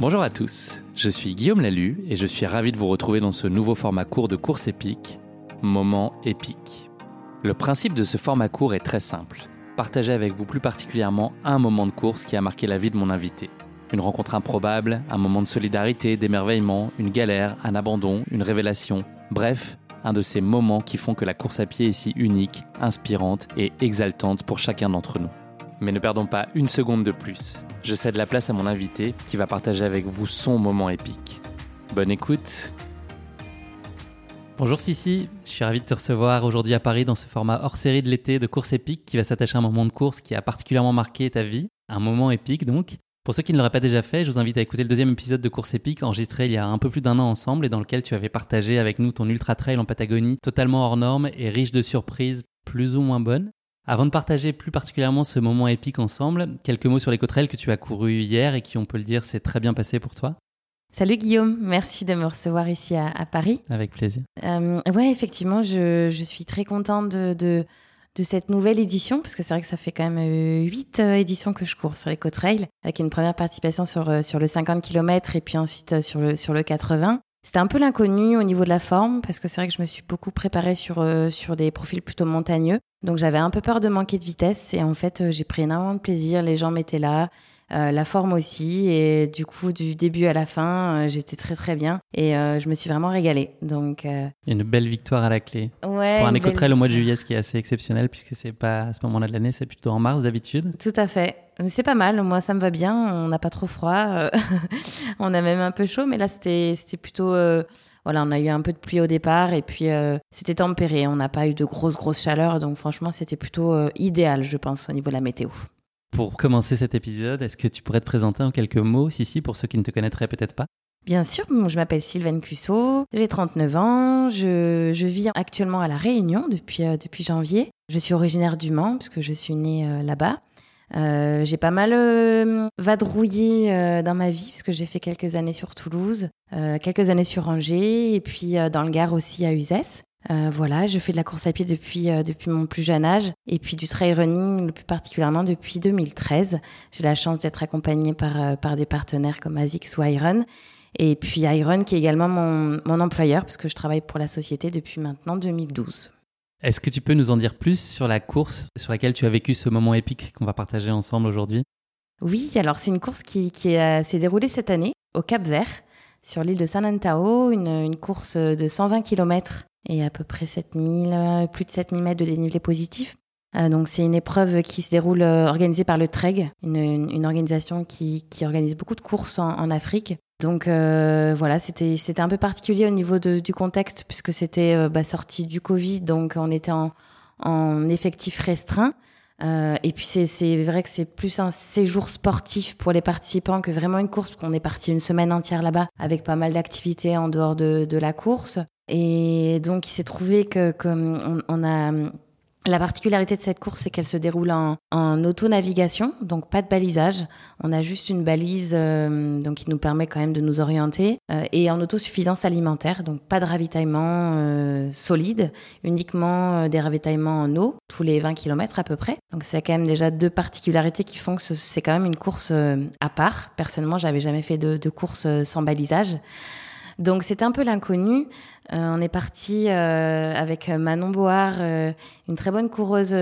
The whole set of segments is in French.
Bonjour à tous, je suis Guillaume Lalu et je suis ravi de vous retrouver dans ce nouveau format court de course épique, Moment épique. Le principe de ce format court est très simple. Partager avec vous plus particulièrement un moment de course qui a marqué la vie de mon invité. Une rencontre improbable, un moment de solidarité, d'émerveillement, une galère, un abandon, une révélation. Bref, un de ces moments qui font que la course à pied est si unique, inspirante et exaltante pour chacun d'entre nous. Mais ne perdons pas une seconde de plus. Je cède la place à mon invité qui va partager avec vous son moment épique. Bonne écoute Bonjour Sissi, je suis ravi de te recevoir aujourd'hui à Paris dans ce format hors série de l'été de course épique qui va s'attacher à un moment de course qui a particulièrement marqué ta vie, un moment épique donc. Pour ceux qui ne l'auraient pas déjà fait, je vous invite à écouter le deuxième épisode de Course épique enregistré il y a un peu plus d'un an ensemble et dans lequel tu avais partagé avec nous ton ultra trail en Patagonie totalement hors norme et riche de surprises plus ou moins bonnes. Avant de partager plus particulièrement ce moment épique ensemble, quelques mots sur les trail que tu as couru hier et qui, on peut le dire, s'est très bien passé pour toi. Salut Guillaume, merci de me recevoir ici à, Paris. Avec plaisir. Euh, ouais, effectivement, je, suis très contente de, de, cette nouvelle édition, parce que c'est vrai que ça fait quand même euh, huit euh, éditions que je cours sur les trail avec une première participation sur, sur le 50 km et puis ensuite sur le, sur le 80. C'était un peu l'inconnu au niveau de la forme, parce que c'est vrai que je me suis beaucoup préparée sur, sur des profils plutôt montagneux. Donc j'avais un peu peur de manquer de vitesse et en fait euh, j'ai pris énormément de plaisir, les gens m'étaient là, euh, la forme aussi et du coup du début à la fin euh, j'étais très très bien et je me suis vraiment régalée. Donc une belle victoire à la clé. Ouais, Pour un écotrail au mois de juillet, ce qui est assez exceptionnel puisque c'est pas à ce moment-là de l'année, c'est plutôt en mars d'habitude. Tout à fait. C'est pas mal, moi ça me va bien, on n'a pas trop froid, on a même un peu chaud, mais là c'était plutôt voilà, on a eu un peu de pluie au départ et puis euh, c'était tempéré. On n'a pas eu de grosse, grosse chaleur. Donc franchement, c'était plutôt euh, idéal, je pense, au niveau de la météo. Pour commencer cet épisode, est-ce que tu pourrais te présenter en quelques mots, Sissi, pour ceux qui ne te connaîtraient peut-être pas? Bien sûr, je m'appelle Sylvaine Cusso, j'ai 39 ans, je, vis actuellement à La Réunion depuis, euh, depuis janvier. Je suis originaire du Mans, puisque je suis née là-bas. Euh, j'ai pas mal euh, vadrouillé euh, dans ma vie parce que j'ai fait quelques années sur Toulouse, quelques années sur Angers et puis dans le Gard aussi à Uzès. voilà, je fais de la course à pied depuis, depuis mon plus jeune âge et puis du trail running le plus particulièrement depuis 2013. J'ai la chance d'être accompagnée par, par des partenaires comme ASICS ou Iron. Et puis Iron qui est également mon, mon employeur puisque je travaille pour la société depuis maintenant 2012. Est-ce que tu peux nous en dire plus sur la course sur laquelle tu as vécu ce moment épique qu'on va partager ensemble aujourd'hui? Oui, alors c'est une course qui, s'est déroulée cette année au Cap Vert, sur l'île de San Antao, une, course de 120 km et à peu près 7000, plus de 7000 mètres de dénivelé positif. Euh, donc c'est une épreuve qui se déroule euh, organisée par le TREG, une, organisation qui, organise beaucoup de courses en Afrique donc euh, voilà, c'était c'était un peu particulier au niveau du contexte puisque c'était euh, bah, sorti du Covid, donc on était en, en effectif restreint. Euh, et puis c'est vrai que c'est plus un séjour sportif pour les participants que vraiment une course, parce qu'on est parti une semaine entière là-bas avec pas mal d'activités en dehors de, de, la course. Et donc il s'est trouvé que comme on a la particularité de cette course, c'est qu'elle se déroule en, auto-navigation, donc pas de balisage. On a juste une balise euh, donc qui nous permet quand même de nous orienter euh, et en autosuffisance alimentaire, donc pas de ravitaillement euh, solide, uniquement des ravitaillements en eau tous les 20 km à peu près. Donc c'est quand même déjà deux particularités qui font que c'est quand même une course à part. Personnellement, j'avais jamais fait de course sans balisage. Donc c'était un peu l'inconnu. Euh, on est parti euh, avec Manon Board, euh, une très bonne coureuse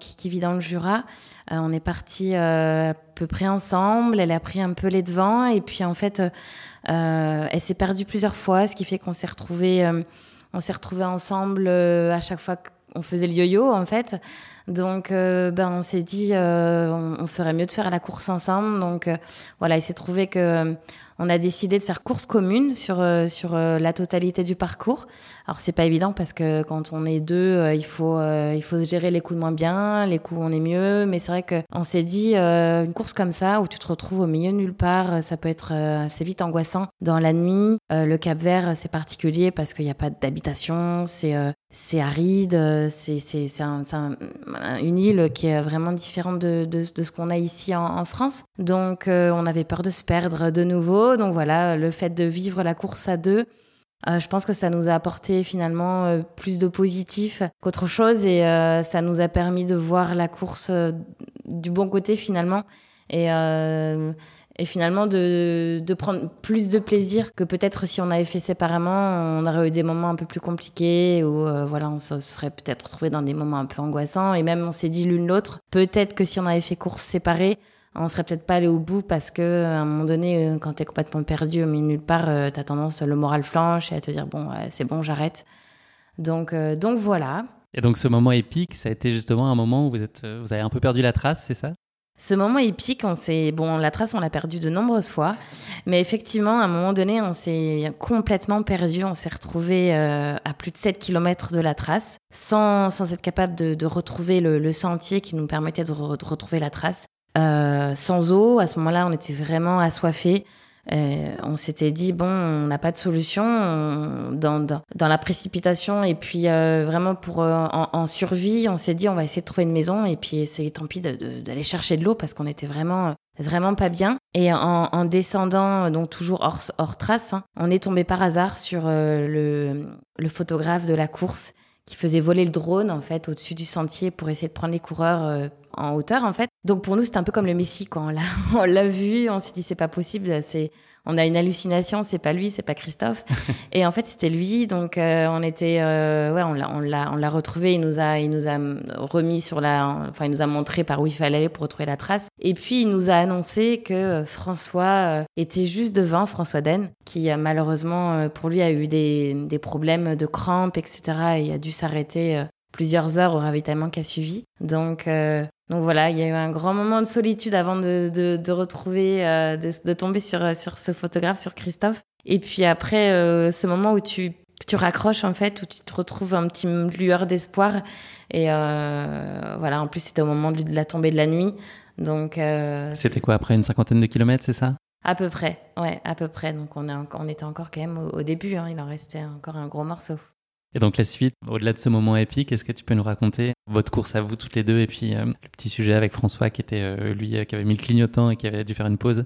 qui, vit dans le Jura. on est parti à peu près ensemble. Elle a pris un peu les devants et puis en fait, elle s'est perdue plusieurs fois, ce qui fait qu'on s'est retrouvés, on s'est retrouvés ensemble à chaque fois qu'on faisait le yo-yo en fait. Donc, ben, on s'est dit, on, on, ferait mieux de faire la course ensemble. Donc, voilà, il s'est trouvé que on a décidé de faire course commune sur euh, sur euh, la totalité du parcours. Alors c'est pas évident parce que quand on est deux, euh, il faut il faut gérer les coups de moins bien, les coups on est mieux. Mais c'est vrai que on s'est dit une course comme ça où tu te retrouves au milieu de nulle part, ça peut être assez vite angoissant. Dans la nuit, le Cap Vert c'est particulier parce qu'il n'y a pas d'habitation, c'est c'est aride, c'est c'est c'est un, une île qui est vraiment différente de de, ce qu'on a ici en, France. Donc on avait peur de se perdre de nouveau. Donc voilà, le fait de vivre la course à deux, euh, je pense que ça nous a apporté finalement euh, plus de positif qu'autre chose. Et euh, ça nous a permis de voir la course du bon côté finalement. Et, et finalement de, prendre plus de plaisir que peut-être si on avait fait séparément, on aurait eu des moments un peu plus compliqués ou voilà, on se serait peut-être retrouvé dans des moments un peu angoissants et même on s'est dit l'une l'autre, peut-être que si on avait fait course séparée, on serait peut-être pas allé au bout parce que un moment donné, euh, quand tu es complètement perdu au milieu nulle part, euh, tu as tendance le moral flanche et à te dire bon, c'est bon, j'arrête. Donc, euh, donc voilà. Et donc ce moment épique, ça a été justement un moment où vous, êtes, vous avez un peu perdu la trace, c'est ça? Ce moment épique, on s'est bon, la trace, on l'a perdu de nombreuses fois, mais effectivement, à un moment donné, on s'est complètement perdu. On s'est retrouvé à plus de 7 km de la trace, sans, sans être capable de, retrouver le, sentier qui nous permettait de, de retrouver la trace. Euh, sans eau. À ce moment-là, on était vraiment assoiffés. Euh, on s'était dit bon, on n'a pas de solution dans, dans, la précipitation et puis euh, vraiment pour euh, en, survie, on s'est dit on va essayer de trouver une maison et puis essayer tant pis d'aller chercher de l'eau parce qu'on était vraiment vraiment pas bien. Et en, en descendant donc toujours hors, hors trace, hein, on est tombé par hasard sur le, le photographe de la course qui faisait voler le drone en fait au-dessus du sentier pour essayer de prendre les coureurs en hauteur en fait. Donc pour nous c'était un peu comme le Messie quand on l'a vu, on s'est dit c'est pas possible, c'est on a une hallucination, c'est pas lui, c'est pas Christophe. et en fait, c'était lui. Donc, euh, on était, euh, ouais, on l'a, on l'a, on l'a retrouvé. Il nous a, il nous a remis sur la, enfin, il nous a montré par où il fallait aller pour retrouver la trace. Et puis, il nous a annoncé que euh, François était juste devant, François Den, qui malheureusement, pour lui, a eu des, des problèmes de crampes, etc. Et il a dû s'arrêter plusieurs heures au ravitaillement qui a suivi. Donc, euh, donc voilà, il y a eu un grand moment de solitude avant de, de, de retrouver, euh, de, de, tomber sur, sur ce photographe, sur Christophe. Et puis après, euh, ce moment où tu, tu raccroches en fait, où tu te retrouves un petit lueur d'espoir. Et euh, voilà, en plus c'était au moment de la tombée de la nuit. Donc c'était quoi après une cinquantaine de kilomètres, c'est ça? À peu près, ouais, à peu près. Donc on, est, on était encore quand même au, au début. Hein, il en restait encore un gros morceau. Et donc la suite, au-delà de ce moment épique, est-ce que tu peux nous raconter votre course à vous toutes les deux et puis euh, le petit sujet avec François qui était euh, lui euh, qui avait mis le clignotant et qui avait dû faire une pause?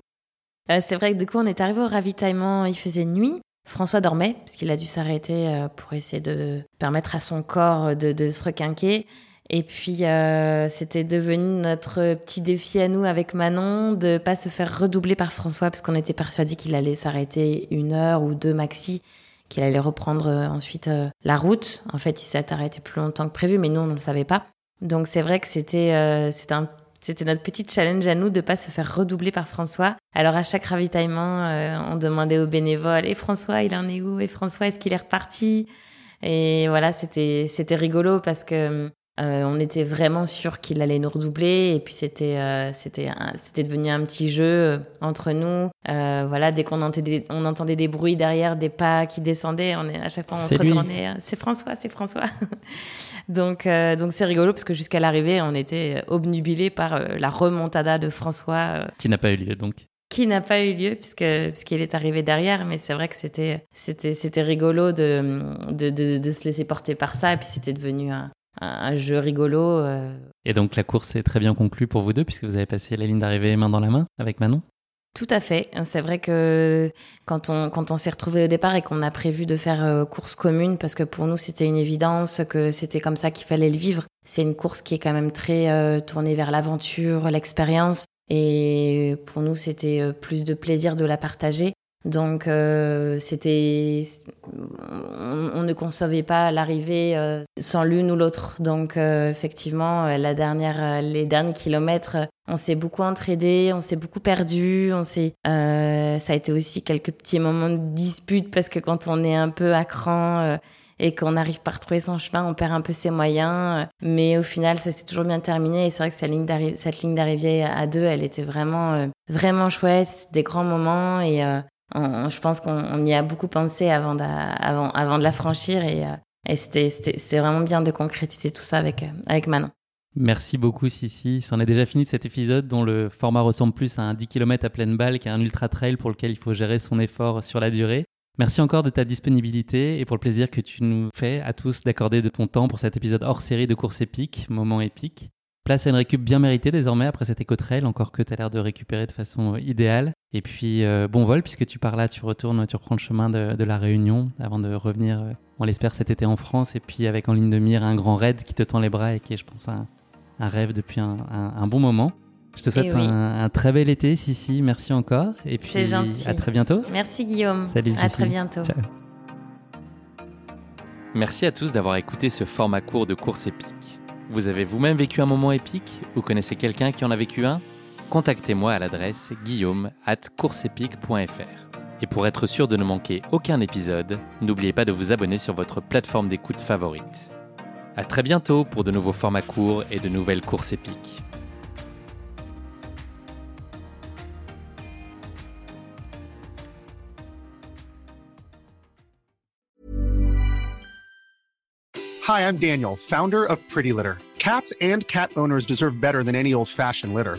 C'est vrai que du coup on est arrivé au ravitaillement, il faisait nuit. François dormait parce qu'il a dû s'arrêter pour essayer de permettre à son corps de, se requinquer. Et puis c'était devenu notre petit défi à nous avec Manon de pas se faire redoubler par François parce qu'on était persuadé qu'il allait s'arrêter une heure ou deux maxi qu'il allait reprendre euh, ensuite euh, la route. En fait, il s'est arrêté plus longtemps que prévu, mais nous, on ne le savait pas. Donc c'est vrai que c'était euh, c'était notre petit challenge à nous de pas se faire redoubler par François. Alors à chaque ravitaillement, on demandait aux bénévoles "Et François, il en est où? Et François, est-ce qu'il est reparti? Et voilà, c'était c'était rigolo parce que euh, on était vraiment sûr qu'il allait nous redoubler et puis c'était euh, c'était c'était devenu un petit jeu euh, entre nous. voilà, dès qu'on entendait, on entendait des bruits derrière, des pas qui descendaient, on est à chaque fois on se retournait. C'est François, c'est François. donc donc c'est rigolo parce que jusqu'à l'arrivée, on était obnubilé par la remontada de François. qui n'a pas eu lieu donc qui n'a pas eu lieu puisque puisqu'il est arrivé derrière mais c'est vrai que c'était c'était c'était rigolo de de, de de, se laisser porter par ça et puis c'était devenu un, un jeu rigolo. Euh. Et donc la course est très bien conclue pour vous deux puisque vous avez passé la ligne d'arrivée main dans la main avec Manon tout à fait. C'est vrai que quand on, quand on s'est retrouvé au départ et qu'on a prévu de faire euh, course commune, parce que pour nous c'était une évidence, que c'était comme ça qu'il fallait le vivre. C'est une course qui est quand même très euh, tournée vers l'aventure, l'expérience. Et pour nous c'était plus de plaisir de la partager. Donc euh, c'était, on, ne concevait pas l'arrivée euh, sans l'une ou l'autre. Donc euh, effectivement, la dernière, les derniers kilomètres, on s'est beaucoup entraidés, on s'est beaucoup perdu, on s'est, ça a été aussi quelques petits moments de dispute parce que quand on est un peu à cran et qu'on n'arrive pas à retrouver son chemin, on perd un peu ses moyens. Mais au final, ça s'est toujours bien terminé. Et c'est vrai que cette ligne d'arrivée, cette ligne d'arrivée à deux, elle était vraiment, vraiment chouette, des grands moments. Et je pense qu'on y a beaucoup pensé avant de, avant, la franchir et, euh, et c'était vraiment bien de concrétiser tout ça avec, euh, avec Manon. Merci beaucoup Sissi. C'en est déjà fini de cet épisode dont le format ressemble plus à un 10 km à pleine balle qu'à un ultra trail pour lequel il faut gérer son effort sur la durée. Merci encore de ta disponibilité et pour le plaisir que tu nous fais à tous d'accorder de ton temps pour cet épisode hors série de course épique, moment épique. Place à une récup bien méritée désormais après cet éco-trail, encore que tu as l'air de récupérer de façon euh, idéale. Et puis, euh, bon vol, puisque tu pars là, tu retournes, tu reprends le chemin de, la Réunion avant de revenir, euh, on l'espère, cet été en France. Et puis, avec en ligne de mire un grand raid qui te tend les bras et qui est, je pense, un, rêve depuis un, bon moment. Je te souhaite eh un, très bel été, Sissi. Merci encore. Et puis, à très bientôt. Merci, Guillaume. Salut, À très bientôt. Merci à tous d'avoir écouté ce format court de course épique. Vous avez vous-même vécu un moment épique Vous connaissez quelqu'un qui en a vécu un? Contactez-moi à l'adresse guillaume at Et pour être sûr de ne manquer aucun épisode, n'oubliez pas de vous abonner sur votre plateforme d'écoute favorite. À très bientôt pour de nouveaux formats courts et de nouvelles courses épiques. Hi, I'm Daniel, founder of Pretty Litter. Cats and cat owners deserve better than any old-fashioned litter.